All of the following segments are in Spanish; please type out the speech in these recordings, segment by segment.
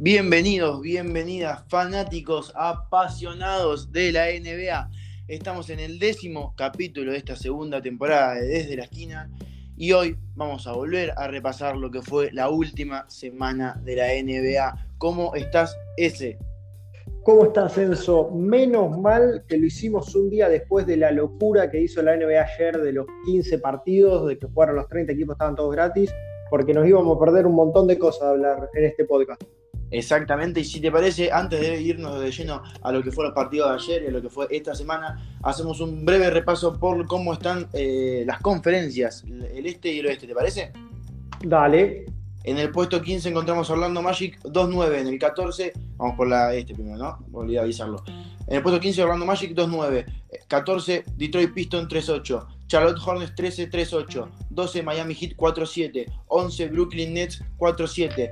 Bienvenidos, bienvenidas, fanáticos apasionados de la NBA. Estamos en el décimo capítulo de esta segunda temporada de Desde la Esquina y hoy vamos a volver a repasar lo que fue la última semana de la NBA. ¿Cómo estás, ese? ¿Cómo estás, Enzo? Menos mal que lo hicimos un día después de la locura que hizo la NBA ayer de los 15 partidos, de que jugaron los 30 equipos, estaban todos gratis, porque nos íbamos a perder un montón de cosas a hablar en este podcast. Exactamente, y si te parece, antes de irnos de lleno a lo que fueron los partidos de ayer y a lo que fue esta semana, hacemos un breve repaso por cómo están eh, las conferencias, el este y el oeste, ¿te parece? Dale. En el puesto 15 encontramos Orlando Magic 2-9. En el 14, vamos por la este primero, ¿no? Olvidé avisarlo. En el puesto 15, Orlando Magic 2-9. 14, Detroit Pistons 3-8. Charlotte Hornets 13-3-8. 12, Miami Heat 4-7. 11, Brooklyn Nets 4-7.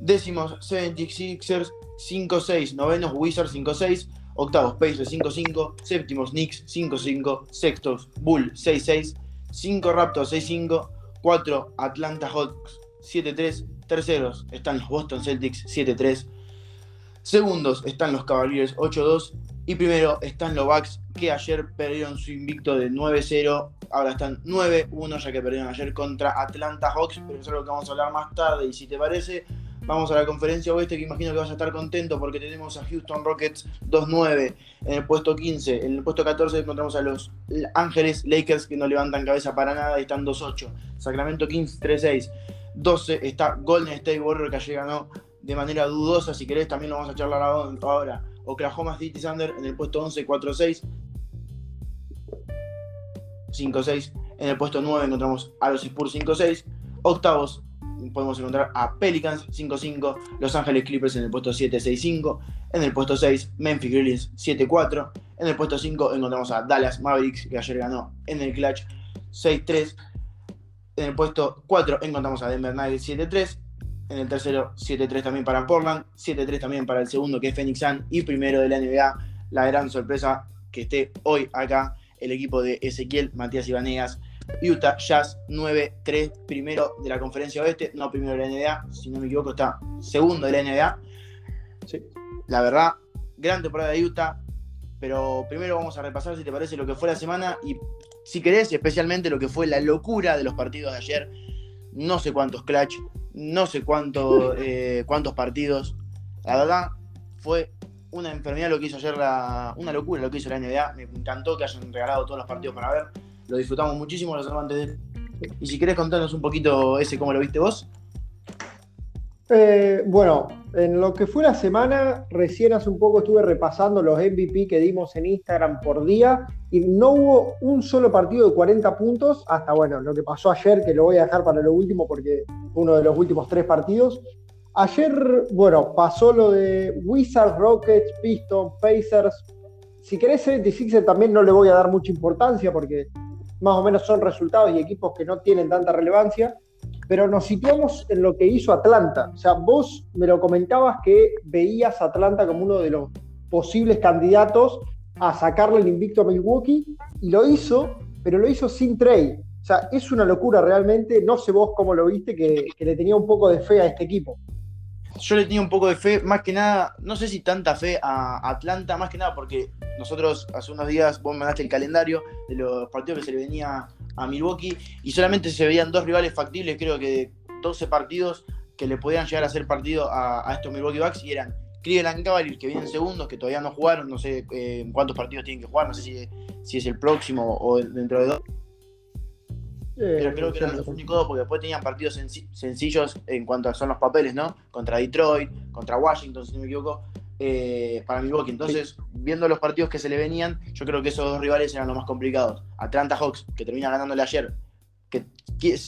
Décimos, 76ers 5-6. Novenos, Wizards 5-6. Octavos, Pacers 5-5. Séptimos, Knicks 5-5. Sextos, Bull 6-6. 5 Raptors 6-5. 4 Atlanta Hawks 7-3. Terceros están los Boston Celtics 7-3. Segundos están los Cavaliers 8-2. Y primero están los Bucks que ayer perdieron su invicto de 9-0. Ahora están 9-1 ya que perdieron ayer contra Atlanta Hawks. Pero es lo que vamos a hablar más tarde. Y si te parece, vamos a la conferencia oeste que imagino que vas a estar contento porque tenemos a Houston Rockets 2-9 en el puesto 15. En el puesto 14 encontramos a los Ángeles Lakers que no levantan cabeza para nada y están 2-8. Sacramento Kings 3-6. 12 está Golden State Warrior que ayer ganó de manera dudosa. Si querés, también lo vamos a charlar ahora. Oklahoma City Thunder en el puesto 11, 4-6. 5-6. En el puesto 9 encontramos a los Spurs 5-6. Octavos podemos encontrar a Pelicans 5-5. Los Ángeles Clippers en el puesto 7-6-5. En el puesto 6, Memphis Grizzlies 7-4. En el puesto 5 encontramos a Dallas Mavericks que ayer ganó en el clutch 6-3. En el puesto 4 encontramos a Denver Nuggets 7-3. En el tercero 7-3 también para Portland. 7-3 también para el segundo que es Phoenix Sun. Y primero de la NBA, la gran sorpresa que esté hoy acá el equipo de Ezequiel Matías Ibanegas. Utah Jazz 9-3, primero de la conferencia oeste, no primero de la NBA, si no me equivoco está segundo de la NBA. Sí. La verdad, gran temporada de Utah, pero primero vamos a repasar si te parece lo que fue la semana y si querés, especialmente lo que fue la locura de los partidos de ayer. No sé cuántos clutch, no sé cuánto, eh, cuántos partidos. La verdad, fue una enfermedad lo que hizo ayer, la, una locura lo que hizo la NBA. Me encantó que hayan regalado todos los partidos para ver. Lo disfrutamos muchísimo los amantes de... Y si querés contarnos un poquito ese, cómo lo viste vos. Eh, bueno, en lo que fue la semana, recién hace un poco estuve repasando los MVP que dimos en Instagram por día y no hubo un solo partido de 40 puntos hasta, bueno, lo que pasó ayer, que lo voy a dejar para lo último porque uno de los últimos tres partidos. Ayer, bueno, pasó lo de Wizards, Rockets, Pistons, Pacers. Si querés 76 también no le voy a dar mucha importancia porque más o menos son resultados y equipos que no tienen tanta relevancia pero nos situamos en lo que hizo Atlanta. O sea, vos me lo comentabas que veías a Atlanta como uno de los posibles candidatos a sacarle el invicto a Milwaukee y lo hizo, pero lo hizo sin trade. O sea, es una locura realmente. No sé vos cómo lo viste, que, que le tenía un poco de fe a este equipo. Yo le tenía un poco de fe, más que nada, no sé si tanta fe a Atlanta, más que nada porque nosotros hace unos días vos mandaste el calendario de los partidos que se le venía a Milwaukee y solamente se veían dos rivales factibles, creo que 12 partidos que le podían llegar a hacer partido a, estos Milwaukee Bucks y eran Cleveland Cavaliers que vienen segundos, que todavía no jugaron, no sé eh, cuántos partidos tienen que jugar, no sé si, si es el próximo o dentro de dos. Pero creo que eran los únicos dos, porque después tenían partidos sencillos en cuanto a son los papeles, ¿no? Contra Detroit, contra Washington, si no me equivoco, eh, para Milwaukee. Entonces, viendo los partidos que se le venían, yo creo que esos dos rivales eran los más complicados. Atlanta Hawks, que termina ganándole ayer, que,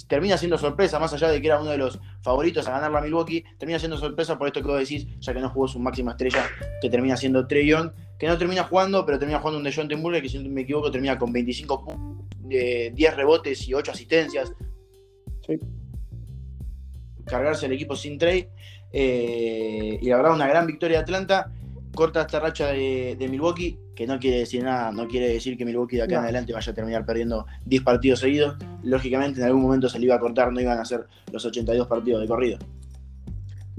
termina siendo sorpresa, más allá de que era uno de los favoritos a ganar la Milwaukee, termina siendo sorpresa por esto que vos decís, ya que no jugó su máxima estrella, que termina siendo Trey Young, que no termina jugando, pero termina jugando un de John Timberlake, que si no me equivoco termina con 25 puntos, 10 rebotes y 8 asistencias. Sí. Cargarse el equipo sin Trey. Eh, y la verdad, una gran victoria de Atlanta. Corta esta racha de, Milwaukee, que no quiere decir nada, no quiere decir que Milwaukee de acá en adelante vaya a terminar perdiendo 10 partidos seguidos. Lógicamente, en algún momento se le iba a cortar, no iban a ser los 82 partidos de corrido.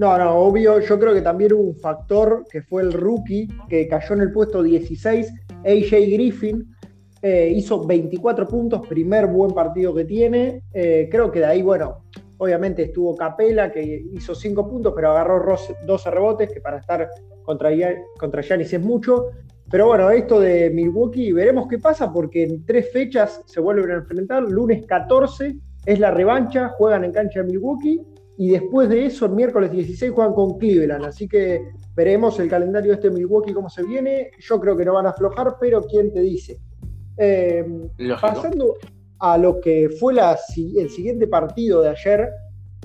No, no, obvio, yo creo que también hubo un factor que fue el rookie que cayó en el puesto 16, AJ Griffin, eh, hizo 24 puntos, primer buen partido que tiene. Eh, creo que de ahí, bueno, obviamente estuvo Capela, que hizo 5 puntos, pero agarró 12 rebotes, que para estar contra, contra es mucho. Pero bueno, esto de Milwaukee, veremos qué pasa, porque en tres fechas se vuelven a enfrentar. Lunes 14 es la revancha, juegan en cancha de Milwaukee y después de eso, el miércoles 16 juegan con Cleveland. Así que veremos el calendario de este Milwaukee cómo se viene. Yo creo que no van a aflojar, pero ¿quién te dice? Eh, pasando a lo que fue el siguiente partido de ayer,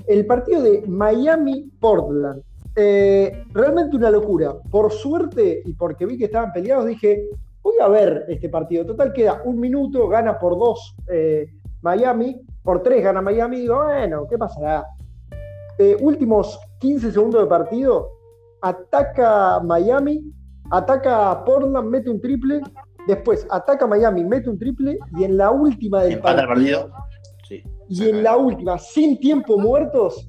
el partido de Miami-Portland. Eh, realmente una locura. Por suerte y porque vi que estaban peleados, dije, voy a ver este partido. Total, queda un minuto, gana por dos eh, Miami, por tres gana Miami. Digo, bueno, ¿qué pasará? Eh, últimos 15 segundos de partido, ataca Miami, ataca Portland, mete un triple, después ataca Miami, mete un triple y en la última del partido, y en la última, sin tiempo muertos,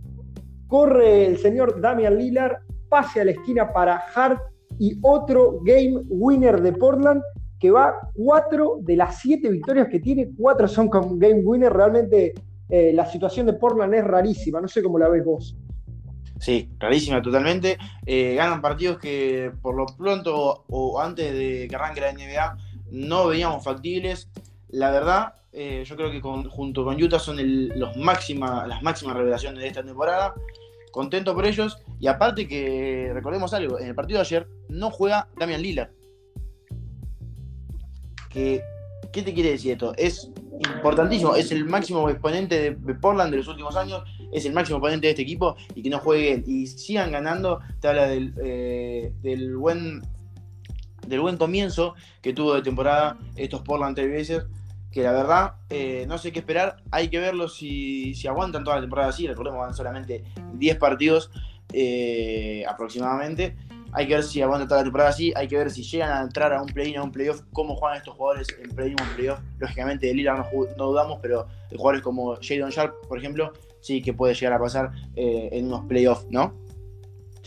corre el señor Damian Lillard, pase a la esquina para Hart y otro game winner de Portland que va cuatro de las siete victorias que tiene, cuatro son con game winner, realmente eh, la situación de Portland es rarísima, no sé cómo la ves vos. Sí, rarísima totalmente. Eh, ganan partidos que por lo pronto o antes de que arranque la NBA no veíamos factibles. La verdad, eh, yo creo que junto con Utah son los las máximas revelaciones de esta temporada. Contento por ellos. Y aparte que, recordemos algo, en el partido de ayer no juega Damian Lillard. Que, ¿Qué te quiere decir esto? Es importantísimo, es el máximo exponente de, Portland de los últimos años, es el máximo exponente de este equipo y que no jueguen y sigan ganando, te habla del, eh, del buen del buen comienzo que tuvo de temporada estos Portland Trailblazers, que la verdad eh, no sé qué esperar, hay que verlo si, si aguantan toda la temporada así, recordemos van solamente 10 partidos eh, aproximadamente, hay que ver si aguanta toda la temporada así. Hay que ver si llegan a entrar a un play-in, a un playoff, cómo juegan estos jugadores en play-in o en playoff. Lógicamente, de Lila no, dudamos, pero jugadores como Jadon Sharp, por ejemplo, sí que puede llegar a pasar eh, en unos playoffs, ¿no?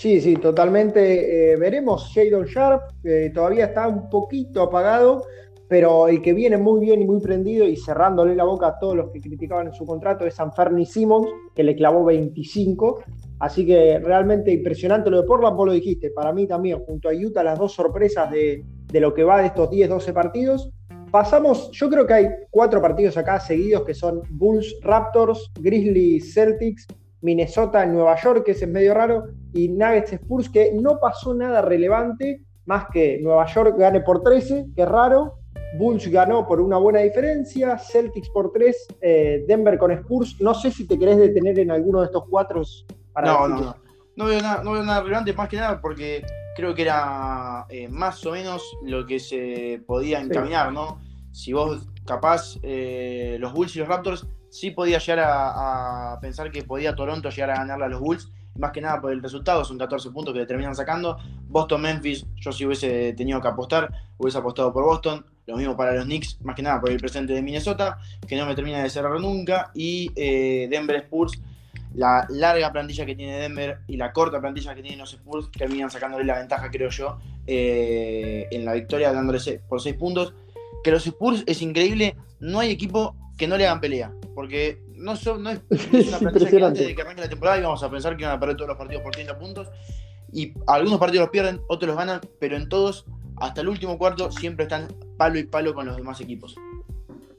Sí, sí, totalmente. Eh, veremos Jadon Sharp, que todavía está un poquito apagado, pero el que viene muy bien y muy prendido y cerrándole la boca a todos los que criticaban en su contrato es Sanferni Simmons, que le clavó 25. Así que realmente impresionante lo de Portland, vos lo dijiste, para mí también, junto a Utah, las dos sorpresas de, lo que va de estos 10, 12 partidos. Pasamos, yo creo que hay cuatro partidos acá seguidos que son Bulls, Raptors, Grizzlies, Celtics, Minnesota, Nueva York, que es medio raro, y Nuggets Spurs, que no pasó nada relevante, más que Nueva York gane por 13, que es raro, Bulls ganó por una buena diferencia, Celtics por 3, eh, Denver con Spurs. No sé si te querés detener en alguno de estos cuatro no, no, no. No veo, nada, no veo nada relevante, más que nada porque creo que era eh, más o menos lo que se podía encaminar, ¿no? Si vos, capaz, eh, los Bulls y los Raptors, sí podía llegar a, pensar que podía Toronto llegar a ganarle a los Bulls, más que nada por el resultado, son 14 puntos que le terminan sacando. Boston-Memphis, yo si hubiese tenido que apostar, hubiese apostado por Boston. Lo mismo para los Knicks, más que nada por el presente de Minnesota, que no me termina de cerrar nunca. Y eh, Denver Spurs, la larga plantilla que tiene Denver y la corta plantilla que tienen los Spurs terminan sacándole la ventaja, creo yo, eh, en la victoria, dándole por 6 puntos. Que los Spurs es increíble, no hay equipo que no le hagan pelea, porque no, son, no es, una plantilla que antes de que arranque la temporada íbamos a pensar que iban a perder todos los partidos por 30 puntos, y algunos partidos los pierden, otros los ganan, pero en todos, hasta el último cuarto, siempre están palo y palo con los demás equipos.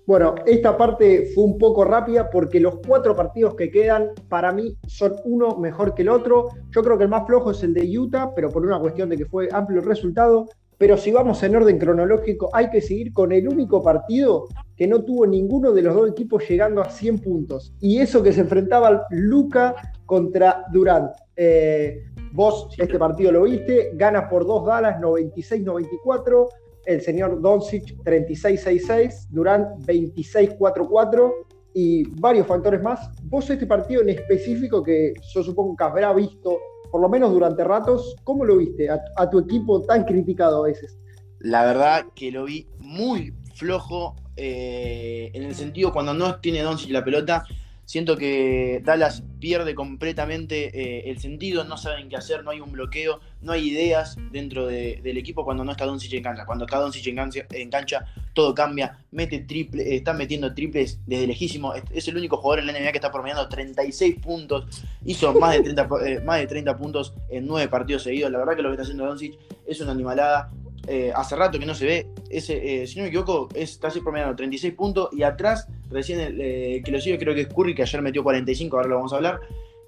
Bueno, esta parte fue un poco rápida porque los cuatro partidos que quedan para mí son uno mejor que el otro. Yo creo que el más flojo es el de Utah, pero por una cuestión de que fue amplio el resultado. Pero si vamos en orden cronológico, hay que seguir con el único partido que no tuvo ninguno de los dos equipos llegando a 100 puntos. Y eso que se enfrentaba Luca contra Durant. Eh, vos este partido lo viste, gana por dos Dallas 96-94 el señor Doncic 36-6-6, Durant 26-4-4 y varios factores más. Vos este partido en específico que yo supongo que habrá visto por lo menos durante ratos, ¿cómo lo viste a, tu equipo tan criticado a veces? La verdad que lo vi muy flojo eh, en el sentido cuando no tiene Doncic la pelota, Siento que Dallas pierde completamente eh, el sentido, no saben qué hacer, no hay un bloqueo, no hay ideas dentro del equipo cuando no está Doncic en cancha. Cuando está Doncic en cancha, todo cambia, mete triple, eh, está metiendo triples desde lejísimo. Es, el único jugador en la NBA que está promediando 36 puntos, hizo más de 30, eh, más de 30 puntos en 9 partidos seguidos. La verdad que lo que está haciendo Doncic es una animalada. Eh, hace rato que no se ve. Ese, eh, si no me equivoco, está así promediando 36 puntos. Y atrás, recién eh, que lo sigue, creo que es Curry, que ayer metió 45, ahora lo vamos a hablar.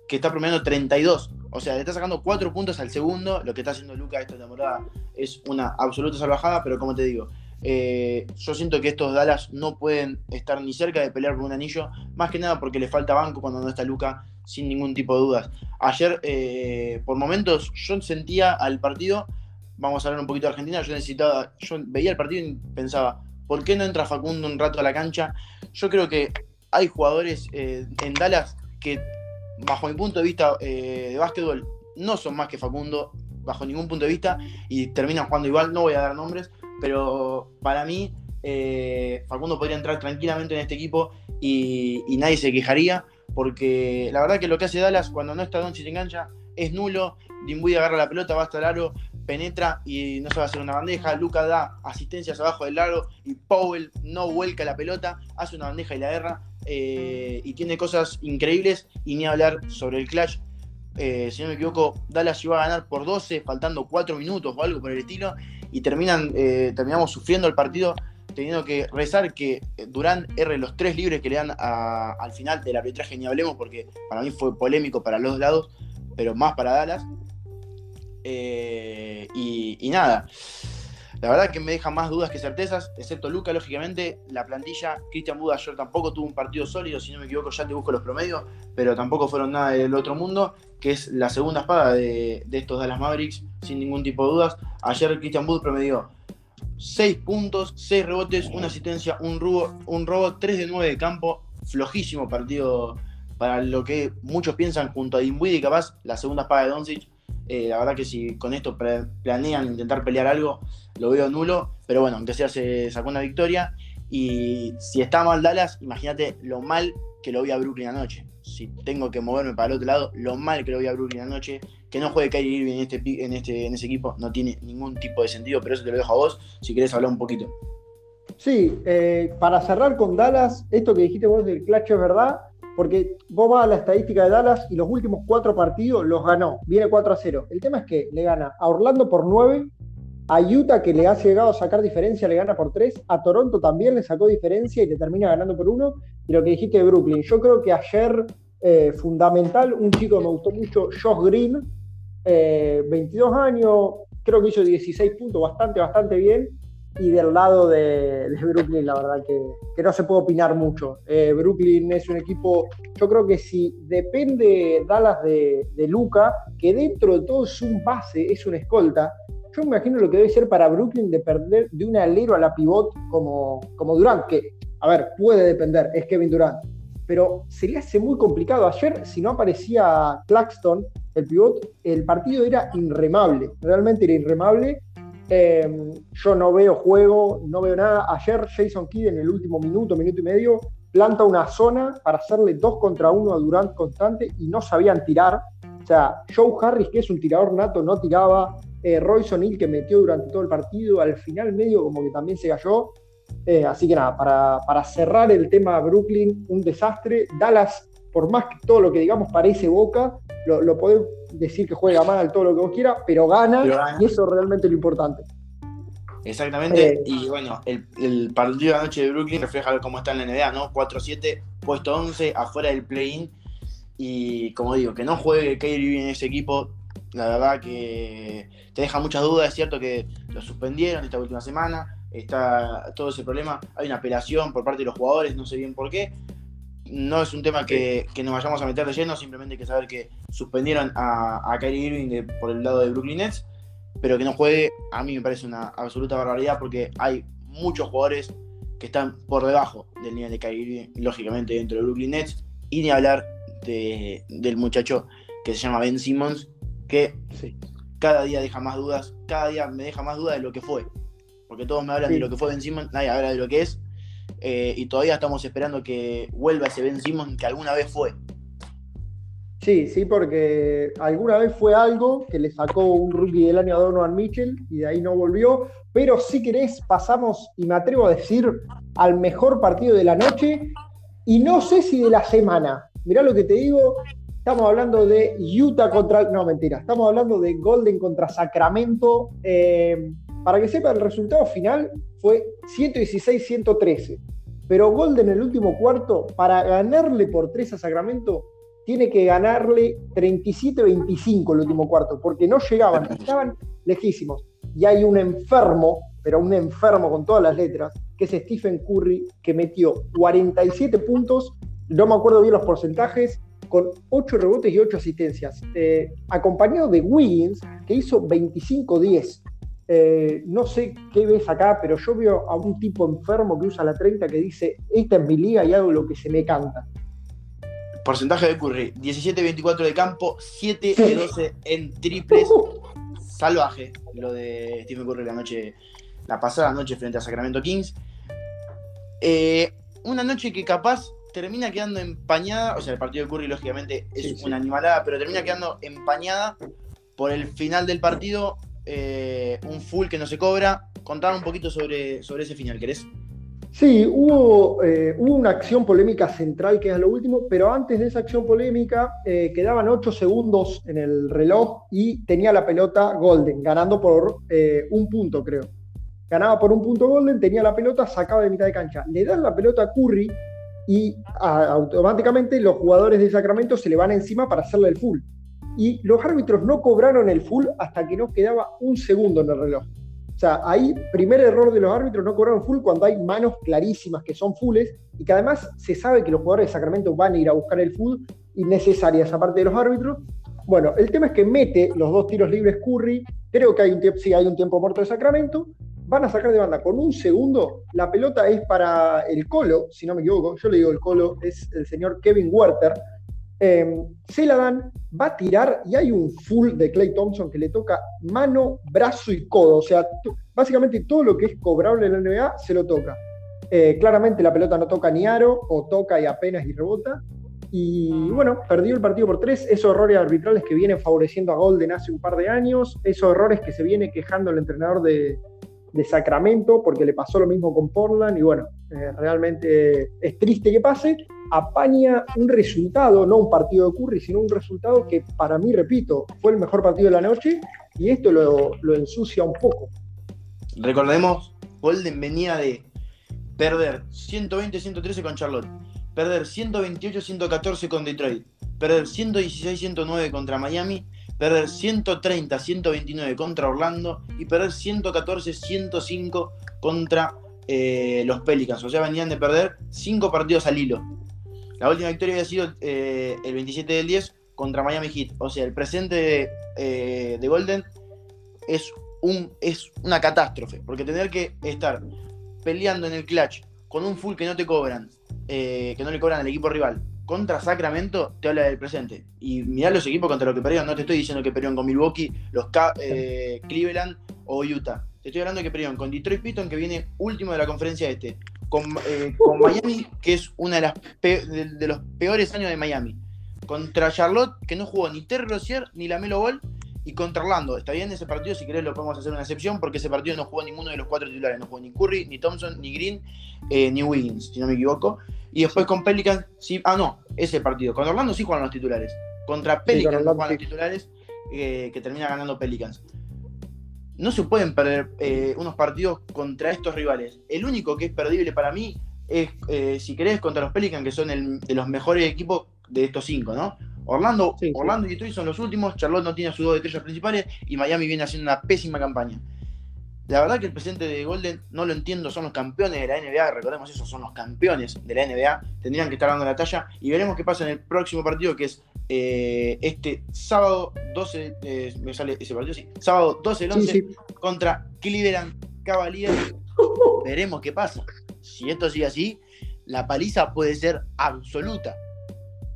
Que está promediando 32. O sea, le está sacando 4 puntos al segundo. Lo que está haciendo Luca esta temporada es una absoluta salvajada. Pero como te digo, yo siento que estos Dallas no pueden estar ni cerca de pelear por un anillo. Más que nada porque le falta banco cuando no está Luca, sin ningún tipo de dudas. Ayer, por momentos, yo sentía al partido vamos a hablar un poquito de Argentina, yo necesitaba, yo veía el partido y pensaba, ¿por qué no entra Facundo un rato a la cancha? Yo creo que hay jugadores eh, en Dallas que, bajo mi punto de vista eh, de básquetbol, no son más que Facundo, bajo ningún punto de vista, y terminan jugando igual, no voy a dar nombres, pero para mí eh, Facundo podría entrar tranquilamente en este equipo y, nadie se quejaría, porque la verdad que lo que hace Dallas cuando no está Doncic en cancha es nulo, Dimbuy agarra la pelota, va hasta el aro, penetra y no se va a hacer una bandeja. Luca da asistencias abajo del largo y Powell no vuelca la pelota, hace una bandeja y la erra. Eh, y tiene cosas increíbles. Y ni hablar sobre el clutch. Eh, si no me equivoco, Dallas iba a ganar por 12, faltando 4 minutos o algo por el estilo. Y terminan, eh, terminamos sufriendo el partido, teniendo que rezar que Durán erre los tres libres que le dan al final del arbitraje. Ni hablemos porque para mí fue polémico para los lados, pero más para Dallas. Eh, y, nada, la verdad que me deja más dudas que certezas, excepto Luca, lógicamente. La plantilla, Christian Buda ayer tampoco tuvo un partido sólido, si no me equivoco, ya te busco los promedios, pero tampoco fueron nada del otro mundo, que es la segunda espada de, estos Dallas Mavericks, sin ningún tipo de dudas. Ayer Christian Wood promedió 6 puntos, 6 rebotes, una asistencia, un robo, un robo 3 de 9 de campo. Flojísimo partido para lo que muchos piensan junto a Dinwiddie, capaz la segunda espada de Doncic eh, la verdad que si con esto planean intentar pelear algo, lo veo nulo. Pero bueno, aunque sea se sacó una victoria. Y si está mal Dallas, imagínate lo mal que lo vi a Brooklyn anoche. Si tengo que moverme para el otro lado, lo mal que lo vi a Brooklyn anoche. Que no juegue Kyrie Irving en, este, en, este, en ese equipo no tiene ningún tipo de sentido, pero eso te lo dejo a vos si querés hablar un poquito. Sí, eh, para cerrar con Dallas, esto que dijiste vos del clutch es verdad porque vos vas a la estadística de Dallas y los últimos cuatro partidos los ganó. Viene 4 a 0. El tema es que le gana a Orlando por 9, a Utah que le ha llegado a sacar diferencia le gana por 3, a Toronto también le sacó diferencia y le termina ganando por 1. Y lo que dijiste de Brooklyn, yo creo que ayer eh, fundamental, un chico que me gustó mucho, Josh Green, 22 eh, años, creo que hizo 16 puntos, bastante, bastante bien y del lado de, Brooklyn, la verdad que, no se puede opinar mucho. Eh, Brooklyn es un equipo, yo creo que si depende Dallas de, de Luca, que dentro de todo es un base, es una escolta, yo me imagino lo que debe ser para Brooklyn de perder de un alero a la pivot como, como Durant, que, a ver, puede depender, es Kevin Durant, pero se le hace muy complicado. Ayer, si no aparecía Claxton, el pivot, el partido era inremable, realmente era inremable Em, yo no veo juego, no veo nada. Ayer Jason Kidd en el último minuto, minuto y medio, planta una zona para hacerle dos contra uno a Durant constante y no sabían tirar. O sea, Joe Harris, que es un tirador nato, no tiraba. Eh, Royce que metió durante todo el partido, al final medio como que también se cayó. Eh, así que nada, para, para cerrar el tema Brooklyn, un desastre. Dallas, por más que todo lo que digamos parece boca, lo, lo podemos decir que juega mal, todo lo que vos quieras, pero gana, y eso es realmente lo importante. Exactamente, eh, y bueno, el, partido de anoche de Brooklyn refleja cómo está en la NBA, ¿no? 4-7, puesto 11, afuera del play-in, y como digo, que no juegue Kyrie en ese equipo, la verdad que te deja muchas dudas, es cierto que lo suspendieron esta última semana, está todo ese problema, hay una apelación por parte de los jugadores, no sé bien por qué, no es un tema que, nos vayamos a meter de lleno, simplemente hay que saber que suspendieron a, a Kyrie Irving por el lado de Brooklyn Nets, pero que no juegue, a mí me parece una absoluta barbaridad porque hay muchos jugadores que están por debajo del nivel de Kyrie Irving, lógicamente dentro de Brooklyn Nets, y ni hablar del muchacho que se llama Ben Simmons, que cada día deja más dudas, cada día me deja más dudas de lo que fue, porque todos me hablan de lo que fue Ben Simmons, nadie habla de lo que es, eh, y todavía estamos esperando que vuelva ese Ben Simmons que alguna vez fue. Sí, sí, porque alguna vez fue algo que le sacó un rookie del año a Donovan Mitchell y de ahí no volvió. Pero si querés, pasamos, y me atrevo a decir, al mejor partido de la noche y no sé si de la semana. Mirá lo que te digo, estamos hablando de Utah contra. No, mentira, estamos hablando de Golden contra Sacramento. Eh, para que sepa, el resultado final fue 116-113. Pero Golden en el último cuarto, para ganarle por 3 a Sacramento, tiene que ganarle 37-25 el último cuarto, porque no llegaban, estaban lejísimos. Y hay un enfermo, pero un enfermo con todas las letras, que es Stephen Curry, que metió 47 puntos, no me acuerdo bien los porcentajes, con 8 rebotes y 8 asistencias, eh, acompañado de Wiggins, que hizo 25-10. Eh, no sé qué ves acá, pero yo veo a un tipo enfermo que usa la 30 que dice, esta es mi liga y hago lo que se me canta. Porcentaje de Curry, 17-24 de campo, 7 de 12 en triples. Salvaje lo de Stephen Curry la noche, la pasada noche frente a Sacramento Kings. Eh, una noche que capaz termina quedando empañada, o sea, el partido de Curry lógicamente es una animalada, pero termina quedando empañada por el final del partido eh, un full que no se cobra. Contar un poquito sobre, sobre ese final, ¿querés? Sí, hubo, eh, una acción polémica central que es lo último, pero antes de esa acción polémica eh, quedaban 8 segundos en el reloj y tenía la pelota Golden, ganando por un punto, creo. Ganaba por un punto Golden, tenía la pelota, sacaba de mitad de cancha. Le dan la pelota a Curry y automáticamente los jugadores de Sacramento se le van encima para hacerle el full y los árbitros no cobraron el full hasta que no quedaba un segundo en el reloj. O sea, ahí, primer error de los árbitros, no cobraron full cuando hay manos clarísimas que son fulles y que además se sabe que los jugadores de Sacramento van a ir a buscar el full innecesaria esa parte de los árbitros. Bueno, el tema es que mete los dos tiros libres Curry, creo que hay un tiempo, sí, hay un tiempo muerto de Sacramento, van a sacar de banda con un segundo, la pelota es para el Colo, si no me equivoco, yo le digo el Colo, es el señor Kevin Werther, Em, se la dan, va a tirar y hay un full de Clay Thompson que le toca mano, brazo y codo. O sea, básicamente todo lo que es cobrable en la NBA se lo toca. Eh, claramente la pelota no toca ni aro o toca y apenas y rebota. Y bueno, perdió el partido por tres. Esos errores arbitrales que vienen favoreciendo a Golden hace un par de años. Esos errores que se viene quejando el entrenador de, Sacramento porque le pasó lo mismo con Portland. Y bueno, eh, realmente es triste que pase apaña un resultado, no un partido de Curry, sino un resultado que para mí, repito, fue el mejor partido de la noche y esto lo, ensucia un poco. Recordemos, Golden venía de perder 120-113 con Charlotte, perder 128-114 con Detroit, perder 116-109 contra Miami, perder 130-129 contra Orlando y perder 114-105 contra eh, los Pelicans. O sea, venían de perder 5 partidos al hilo. La última victoria había sido eh, el 27 del 10 contra Miami Heat. O sea, el presente de, eh, Golden es, un, es una catástrofe. Porque tener que estar peleando en el clutch con un full que no te cobran, eh, que no le cobran al equipo rival, contra Sacramento, te habla del presente. Y mirá los equipos contra los que perdieron. No te estoy diciendo que perdieron con Milwaukee, los Cleveland o Utah. Te estoy hablando de que perdieron con Detroit Piston, que viene último de la conferencia este eh, con, Miami, que es uno de, las de, los peores años de Miami. Contra Charlotte, que no jugó ni Terry Rozier ni la Melo Ball. Y contra Orlando. Está bien ese partido, si querés lo podemos hacer una excepción, porque ese partido no jugó ninguno de los cuatro titulares. No jugó ni Curry, ni Thompson, ni Green, eh, ni Wiggins, si no me equivoco. Y después con Pelicans, sí. Ah, no, ese partido. Con Orlando sí jugaron los titulares. Contra Pelicans no jugaron los titulares, eh, que termina ganando Pelicans no se pueden perder eh, unos partidos contra estos rivales. El único que es perdible para mí es, eh, si querés, contra los Pelicans, que son el, de los mejores equipos de estos cinco, ¿no? Orlando, Orlando y Detroit son los últimos, Charlotte no tiene a sus dos estrellas principales y Miami viene haciendo una pésima campaña. La verdad que el presente de Golden no lo entiendo, son los campeones de la NBA, recordemos eso, son los campeones de la NBA, tendrían que estar dando la talla y veremos qué pasa en el próximo partido que es eh, este sábado 12, eh, me sale ese partido, sí, sábado 12 del 11 contra Cleveland Cavaliers. Veremos qué pasa. Si esto sigue así, la paliza puede ser absoluta.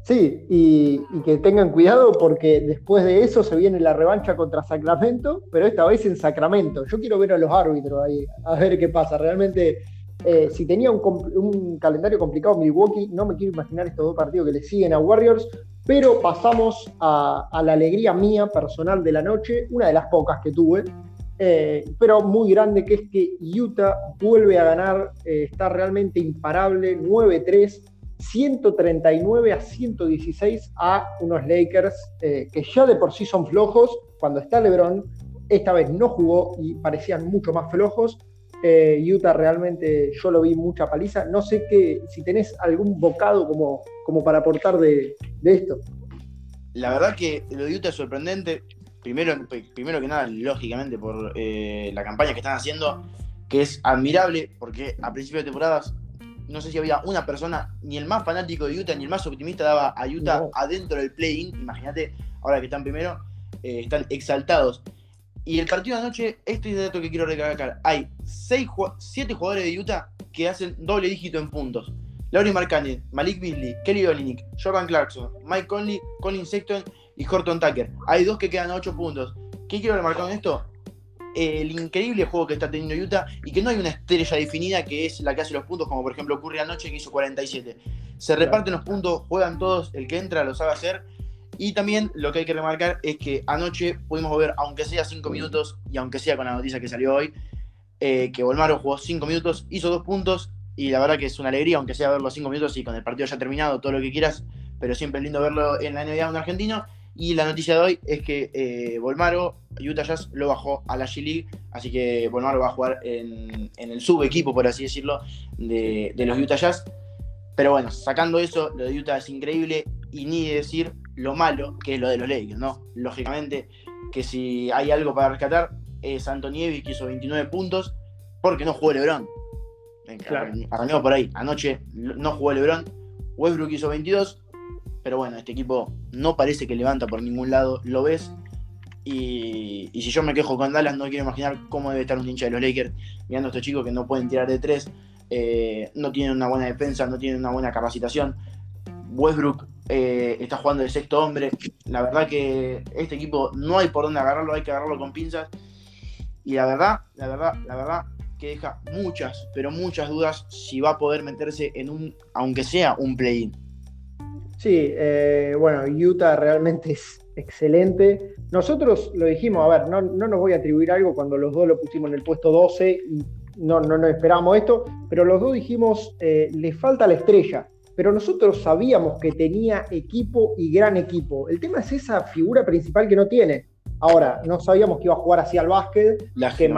Sí, y, que tengan cuidado porque después de eso se viene la revancha contra Sacramento, pero esta vez en Sacramento. Yo quiero ver a los árbitros ahí, a ver qué pasa. Realmente Eh, si tenía un, calendario complicado Milwaukee, no me quiero imaginar estos dos partidos que le siguen a Warriors, pero pasamos a, la alegría mía personal de la noche, una de las pocas que tuve, eh, pero muy grande, que es que Utah vuelve a ganar, eh, está realmente imparable, 9-3, 139 a 116 a unos Lakers que ya de por sí son flojos cuando está LeBron, esta vez no jugó y parecían mucho más flojos. Eh, Utah realmente yo lo vi mucha paliza. No sé qué, si tenés algún bocado como, como para aportar de, esto. La verdad que lo de Utah es sorprendente. Primero, primero que nada, lógicamente, por eh, la campaña que están haciendo, que es admirable, porque a principios de temporadas no sé si había una persona, ni el más fanático de Utah, ni el más optimista daba a Utah adentro del play-in. Imagínate, ahora que están primero, eh, están exaltados. Y el partido de anoche, este es el dato que quiero recalcar. Hay 7 jugadores de Utah que hacen doble dígito en puntos. Laurie Markkanen, Malik Beasley, Kelly Olynyk, Jordan Clarkson, Mike Conley, Colin Sexton y Horton Tucker. Hay dos que quedan a 8 puntos. ¿Qué quiero remarcar con esto? El increíble juego que está teniendo Utah y que no hay una estrella definida que es la que hace los puntos, como por ejemplo ocurre anoche que hizo 47. Se reparten los puntos, juegan todos, el que entra lo sabe hacer y también lo que hay que remarcar es que anoche pudimos ver, aunque sea 5 minutos, y aunque sea con la noticia que salió hoy, eh, que Volmaro jugó 5 minutos, hizo 2 puntos, y la verdad que es una alegría, aunque sea verlo 5 minutos y con el partido ya terminado, todo lo que quieras, pero siempre es lindo verlo en la NBA un argentino. Y la noticia de hoy es que eh, Volmaro, Utah Jazz, lo bajó a la G-League, así que Volmaro va a jugar en, el subequipo, por así decirlo, de, de los Utah Jazz. Pero bueno, sacando eso, lo de Utah es increíble y ni decir lo malo que es lo de los Lakers, ¿no? Lógicamente que si hay algo para rescatar es Anthony que hizo 29 puntos porque no jugó LeBron. Claro. Arrancamos por ahí. Anoche no jugó LeBron. Westbrook hizo 22. Pero bueno, este equipo no parece que levanta por ningún lado. Lo ves. Y, si yo me quejo con Dallas, no quiero imaginar cómo debe estar un hincha de los Lakers mirando a estos chicos que no pueden tirar de tres. Eh, no tienen una buena defensa, no tienen una buena capacitación. Westbrook eh, está jugando de sexto hombre. La verdad que este equipo no hay por dónde agarrarlo, hay que agarrarlo con pinzas. Y la verdad, la verdad, la verdad que deja muchas, pero muchas dudas si va a poder meterse en un, aunque sea un play-in. Sí, eh, bueno, Utah realmente es excelente. Nosotros lo dijimos, a ver, no, nos voy a atribuir algo cuando los dos lo pusimos en el puesto 12 y no, no, no esperamos esto, pero los dos dijimos, eh, le falta la estrella pero nosotros sabíamos que tenía equipo y gran equipo. El tema es esa figura principal que no tiene. Ahora, no sabíamos que iba a jugar así al básquet. La que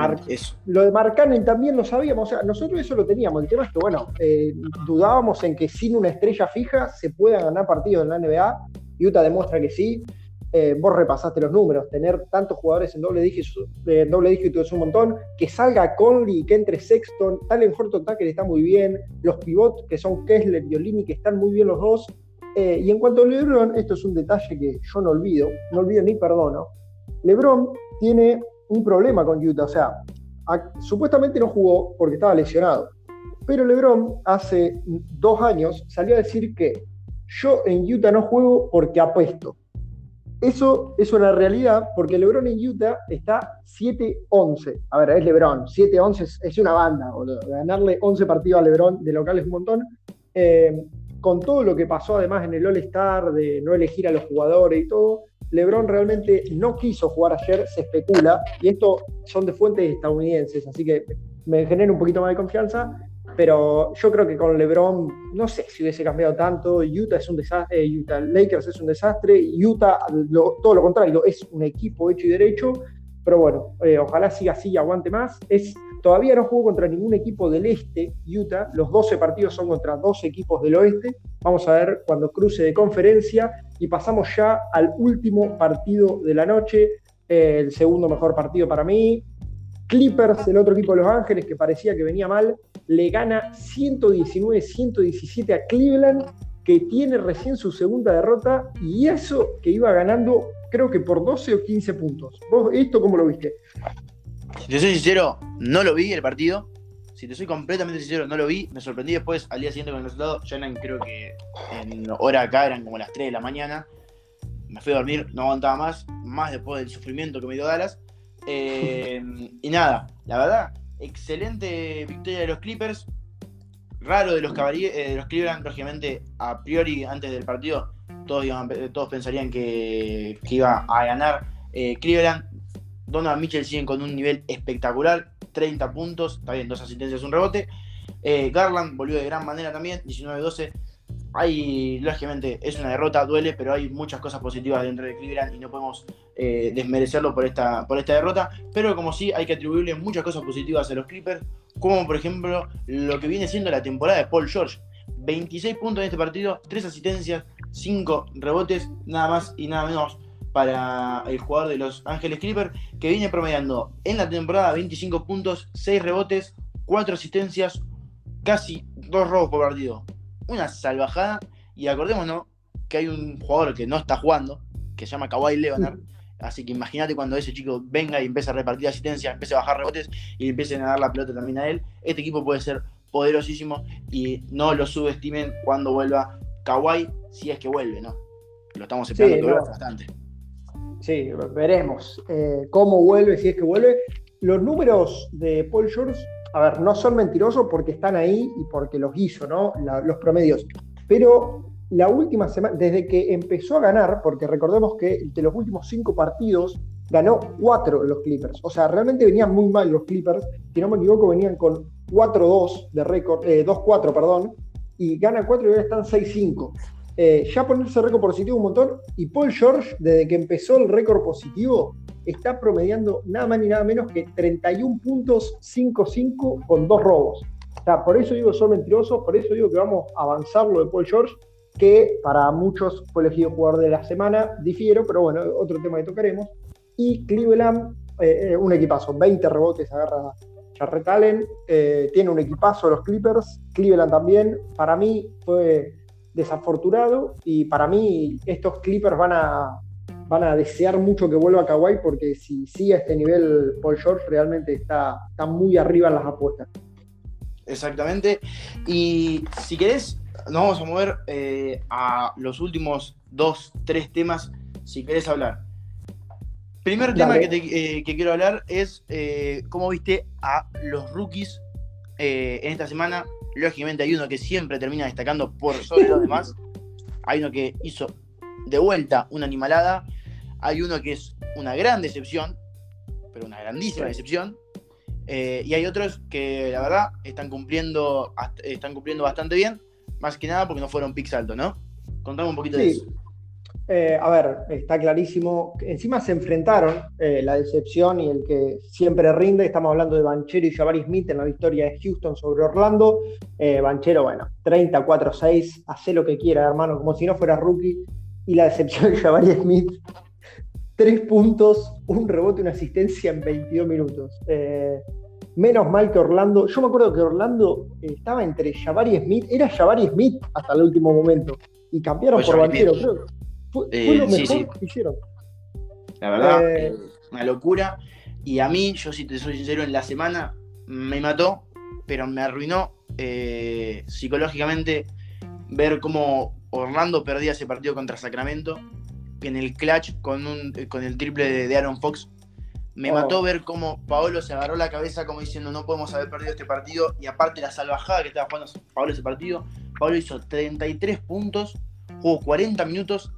Lo de Marcanen también lo sabíamos. O sea, nosotros eso lo teníamos. El tema es que, bueno, eh, dudábamos en que sin una estrella fija se puedan ganar partidos en la NBA. Utah demuestra que sí. Eh, vos repasaste los números, tener tantos jugadores en doble dígito, doble dígito es un montón, que salga Conley, que entre Sexton, Talen Horton Tucker está muy bien, los pivots que son Kessler y Olini que están muy bien los dos, eh, y en cuanto a LeBron, esto es un detalle que yo no olvido, no olvido ni perdono, LeBron tiene un problema con Utah, o sea, supuestamente no jugó porque estaba lesionado, pero LeBron hace dos años salió a decir que yo en Utah no juego porque apuesto. Eso es una realidad porque LeBron en Utah está 7-11. A ver, es LeBron. 7-11 es, una banda. Ganarle 11 partidos a LeBron de local es un montón. Eh, con todo lo que pasó además en el All-Star, de no elegir a los jugadores y todo, LeBron realmente no quiso jugar ayer, se especula, y esto son de fuentes estadounidenses, así que me genera un poquito más de confianza pero yo creo que con LeBron, no sé si hubiese cambiado tanto. Utah es un desastre, eh, Utah Lakers es un desastre, Utah, todo lo contrario, es un equipo hecho y derecho. Pero bueno, eh, ojalá siga así y aguante más. Es, todavía no jugó contra ningún equipo del este, Utah. Los 12 partidos son contra dos equipos del oeste. Vamos a ver cuando cruce de conferencia. Y pasamos ya al último partido de la noche. Eh, el segundo mejor partido para mí. Clippers, el otro equipo de Los Ángeles, que parecía que venía mal, le gana 119-117 a Cleveland, que tiene recién su segunda derrota, y eso que iba ganando, creo que por 12 o 15 puntos. ¿Vos esto cómo lo viste? Si te soy sincero, no lo vi el partido. Si te soy completamente sincero, no lo vi. Me sorprendí después, al día siguiente con el resultado. Ya creo que en hora acá eran como las 3 de la mañana. Me fui a dormir, no aguantaba más. Más después del sufrimiento que me dio Dallas. Eh, y nada, la verdad, excelente victoria de los Clippers. raro de los, de los Cleveland, lógicamente, a priori, antes del partido, todos, todos pensarían que, iba a ganar Cleveland. Donovan Mitchell siguen con un nivel espectacular, 30 puntos, está bien, dos asistencias, un rebote. Garland volvió de gran manera también, 19-12 hay, lógicamente, es una derrota, duele, pero hay muchas cosas positivas dentro de Cleveland y no podemos eh, desmerecerlo por esta, por esta derrota. Pero como sí, hay que atribuirle muchas cosas positivas a los Clippers, como por ejemplo lo que viene siendo la temporada de Paul George. 26 puntos en este partido, 3 asistencias, 5 rebotes, nada más y nada menos para el jugador de los Ángeles Clippers, que viene promediando en la temporada 25 puntos, 6 rebotes, 4 asistencias, casi 2 robos por partido una salvajada. Y acordémonos que hay un jugador que no está jugando, que se llama Kawhi Leonard. Así que imagínate cuando ese chico venga y empiece a repartir asistencia, empiece a bajar rebotes y empiecen a dar la pelota también a él. Este equipo puede ser poderosísimo y no lo subestimen cuando vuelva Kawhi, si es que vuelve, ¿no? Lo estamos esperando bastante. Sí, veremos eh, cómo vuelve, si es que vuelve. Los números de Paul George a ver, no son mentirosos porque están ahí y porque los hizo, ¿no? los promedios. Pero la última semana, desde que empezó a ganar, porque recordemos que de los últimos cinco partidos ganó cuatro los Clippers. O sea, realmente venían muy mal los Clippers. Si no me equivoco, venían con 4-2 de récord, 2-4, eh, perdón, y gana 4 y ahora están 6-5. Eh, ya ponerse récord positivo un montón. Y Paul George, desde que empezó el récord positivo, está promediando nada más ni nada menos que 31 puntos 5-5 con dos robos. O por eso digo son mentirosos, por eso digo que vamos a avanzar lo de Paul George, que para muchos fue elegido jugador de la semana, difiero, pero bueno, otro tema que tocaremos. Y Cleveland, eh, eh, un equipazo, 20 rebotes agarra Jarrett Allen, eh, tiene un equipazo los Clippers, Cleveland también, para mí fue desafortunado y para mí estos Clippers van a, van a desear mucho que vuelva a Kawhi porque si sigue a este nivel Paul George realmente está, está muy arriba en las apuestas. Exactamente. Y si querés, nos vamos a mover eh, a los últimos dos, tres temas, si querés hablar. Primer tema eh, que, quiero hablar es eh, cómo viste a los rookies en esta semana. Lógicamente hay uno que siempre termina destacando por sobre los demás. Hay uno que hizo de vuelta una animalada hay uno que es una gran decepción, pero una grandísima decepción. Eh, y hay otros que la verdad están cumpliendo, están cumpliendo bastante bien, más que nada porque no fueron picks altos, ¿no? Contame un poquito de eso. Eh, a ver, está clarísimo. Encima se enfrentaron eh, la decepción y el que siempre rinde. Estamos hablando de Banchero y Jabari Smith en la victoria de Houston sobre Orlando. Banchero, bueno, 34-6, hace lo que quiera, hermano, como si no fuera rookie. Y la decepción de Jabari Smith, tres puntos, un rebote y una asistencia en 22 minutos. Eh, menos mal que Orlando. Yo me acuerdo que Orlando estaba entre Jabari Smith, era Jabari Smith hasta el último momento. Y cambiaron por Banquero, creo. Fue, eh, lo mejor que hicieron. La verdad, eh, una locura. Y a mí, yo si te soy sincero, en la semana me mató, pero me arruinó psicológicamente ver cómo Orlando perdía ese partido contra Sacramento en el clutch con, un, con el triple de, Aaron Fox. Me oh. mató ver cómo Paolo se agarró la cabeza como diciendo no podemos haber perdido este partido y aparte la salvajada que estaba jugando Paolo ese partido. Paolo hizo 33 puntos, jugó 40 minutos,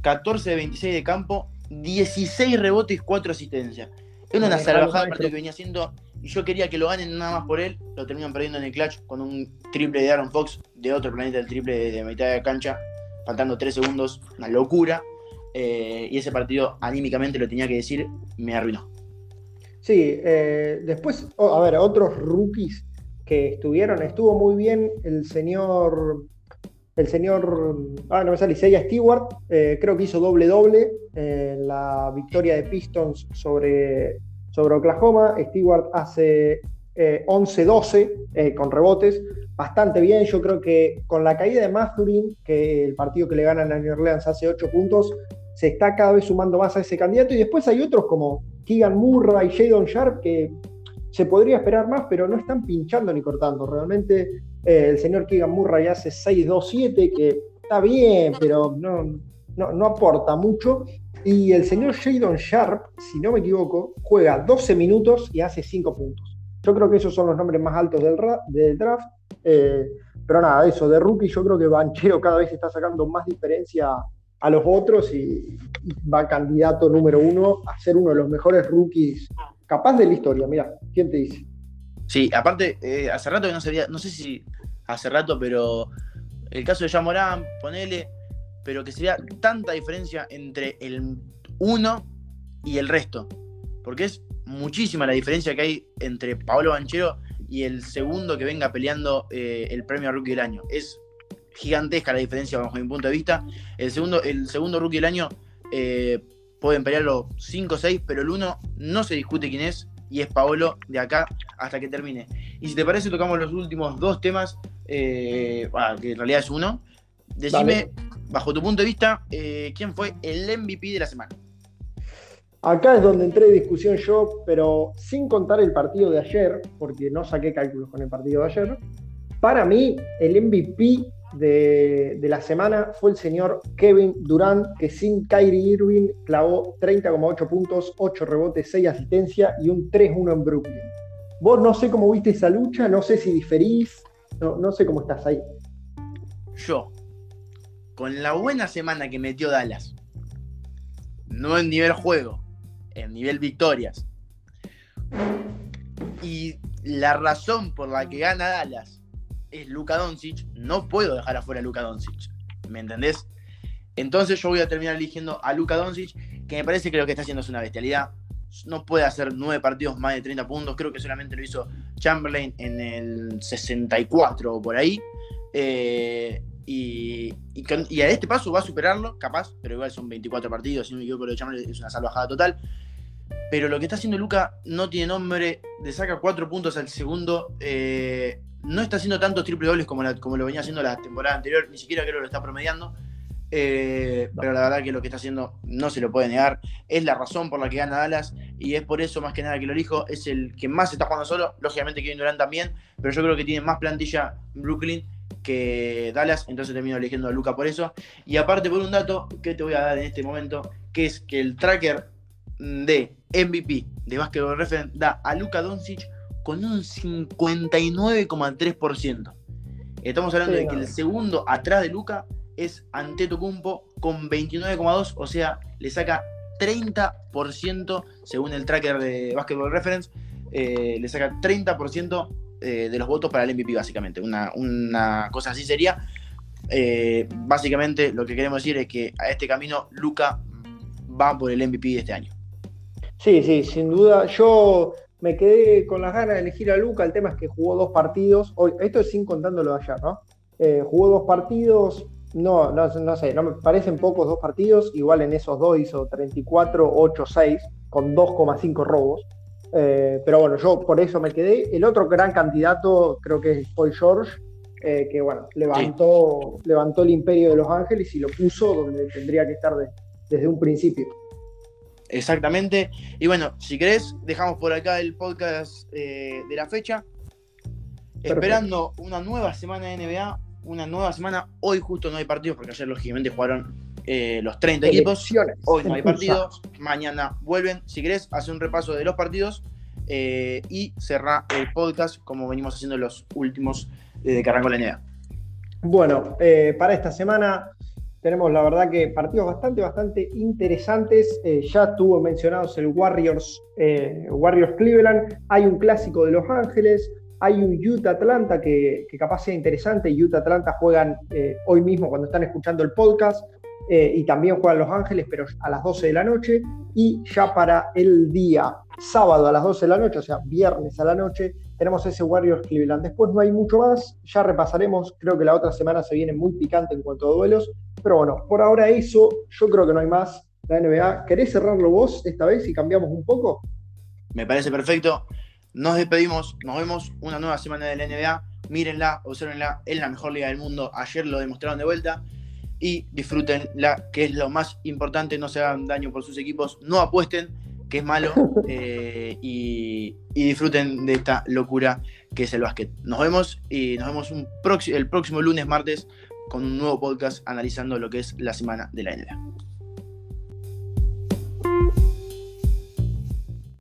14 de 26 de campo, 16 rebotes, 4 asistencias. Era una salvajada el partido que venía haciendo y yo quería que lo ganen nada más por él. Lo terminan perdiendo en el clutch con un triple de Aaron Fox de otro planeta, el triple de, de mitad de cancha, faltando 3 segundos, una locura. Eh, y ese partido anímicamente lo tenía que decir, me arruinó. Sí, eh, después, a ver, otros rookies que estuvieron, estuvo muy bien el señor, el señor, ah, no me sale, Isaiah Stewart, eh, creo que hizo doble-doble en la victoria de Pistons sobre, sobre Oklahoma. Stewart hace 11-12 con rebotes, bastante bien. Yo creo que con la caída de Mathurin, que el partido que le ganan a New Orleans hace 8 puntos, se está cada vez sumando más a ese candidato. Y después hay otros como Keegan Murray y Jadon Sharp que se podría esperar más, pero no están pinchando ni cortando. Realmente eh, el señor Keegan Murray hace 6-2-7, que está bien, pero no, no, aporta mucho. Y el señor Jadon Sharp, si no me equivoco, juega 12 minutos y hace 5 puntos. Yo creo que esos son los nombres más altos del, draft. Eh, pero nada, eso, de rookie yo creo que Banchero cada vez está sacando más diferencia a los otros y, va candidato número uno a ser uno de los mejores rookies capaz de la historia. Mira, ¿quién te dice? Sí, aparte, eh, hace rato que no sabía, no sé si hace rato, pero el caso de Morán, ponele, pero que sería tanta diferencia entre el uno y el resto. Porque es muchísima la diferencia que hay entre Pablo Banchero y el segundo que venga peleando eh, el premio Rookie del Año. Es gigantesca la diferencia bajo mi punto de vista. El segundo, el segundo Rookie del Año eh, pueden pelearlo 5 o 6, pero el uno no se discute quién es y es Paolo de acá hasta que termine. Y si te parece, tocamos los últimos dos temas, eh, que en realidad es uno. Decime, bajo tu punto de vista, quién fue el MVP de la semana. Acá es donde entré en discusión yo, pero sin contar el partido de ayer, porque no saqué cálculos con el partido de ayer. Para mí, el MVP de, la semana fue el señor Kevin Durant, que sin Kyrie Irving clavó 30,8 puntos, 8 rebotes, 6 asistencias y un 3-1 en Brooklyn. Vos no sé cómo viste esa lucha, no sé si diferís, no, no sé cómo estás ahí. Yo, con la buena semana que metió Dallas, no en nivel juego, en nivel victorias. Y la razón por la que gana Dallas es Luka Doncic, no puedo dejar afuera a Luka Doncic. ¿Me entendés? Entonces yo voy a terminar eligiendo a Luka Doncic, que me parece que lo que está haciendo es una bestialidad. No puede hacer nueve partidos más de 30 puntos. Creo que solamente lo hizo Chamberlain en el 64 o por ahí. Eh, y, a este paso va a superarlo, capaz, pero igual son 24 partidos. Si no me equivoco, lo de Chamberlain es una salvajada total. Pero lo que está haciendo Luca no tiene nombre, le saca cuatro puntos al segundo. Eh, no está haciendo tantos triple dobles como, como lo venía haciendo la temporada anterior, ni siquiera creo que lo está promediando. Eh, pero la verdad que lo que está haciendo no se lo puede negar. Es la razón por la que gana Dallas y es por eso más que nada que lo elijo. Es el que más está jugando solo. Lógicamente Kevin Durant también, pero yo creo que tiene más plantilla Brooklyn que Dallas, entonces termino eligiendo a Luca por eso. Y aparte por un dato que te voy a dar en este momento, que es que el tracker de MVP de Basketball Reference da a Luka Doncic con un 59,3%. Estamos hablando de que el segundo atrás de Luca es Antetokounmpo con 29,2, o sea, le saca 30% según el tracker de Basketball Reference, eh, le saca 30% eh, de los votos para el MVP básicamente. Una, cosa así sería. Eh, básicamente lo que queremos decir es que a este camino Luca va por el MVP de este año. Sí, sí, sin duda. Yo me quedé con las ganas de elegir a Luca. El tema es que jugó dos partidos. Hoy, esto es sin contando lo de ayer, ¿no? Eh, jugó dos partidos. No, no, sé, no me parecen pocos dos partidos. Igual en esos dos hizo 34, 8, 6, con 2,5 robos. Eh, pero bueno, yo por eso me quedé. El otro gran candidato creo que es Paul George, eh, que bueno, levantó, levantó el imperio de Los Ángeles y lo puso donde tendría que estar desde un principio. Exactamente. Y bueno, si querés, dejamos por acá el podcast eh, de la fecha. Esperando una nueva semana de NBA, una nueva semana. Hoy justo no hay partidos porque ayer lógicamente jugaron eh, los 30 equipos. Hoy no hay partidos. Mañana vuelven. Si querés, hace un repaso de los partidos eh, y cerrar el podcast como venimos haciendo los últimos desde que arrancó la NBA. Bueno, para esta semana tenemos la verdad que partidos bastante, bastante interesantes. Eh, ya tuvo mencionados el Warriors, eh, Warriors Cleveland. Hay un clásico de Los Ángeles. Hay un Utah Atlanta que, capaz sea interesante. Utah Atlanta juegan eh, hoy mismo cuando están escuchando el podcast. y también juegan Los Ángeles, pero a las 12 de la noche. Y ya para el día sábado a las 12 de la noche, o sea, viernes a la noche, tenemos ese Warriors Cleveland. Después no hay mucho más, ya repasaremos, creo que la otra semana se viene muy picante en cuanto a duelos, pero bueno, por ahora eso, yo creo que no hay más. La NBA, ¿querés cerrarlo vos esta vez y cambiamos un poco? Me parece perfecto. Nos despedimos, nos vemos una nueva semana de la NBA. Mírenla, observenla, es la mejor liga del mundo. Ayer lo demostraron de vuelta y disfrútenla, que es lo más importante. No se hagan daño por sus equipos, no apuesten que es malo, eh, y, disfruten de esta locura que es el básquet. Nos vemos y nos vemos un el próximo lunes, martes, con un nuevo podcast analizando lo que es la semana de la NBA.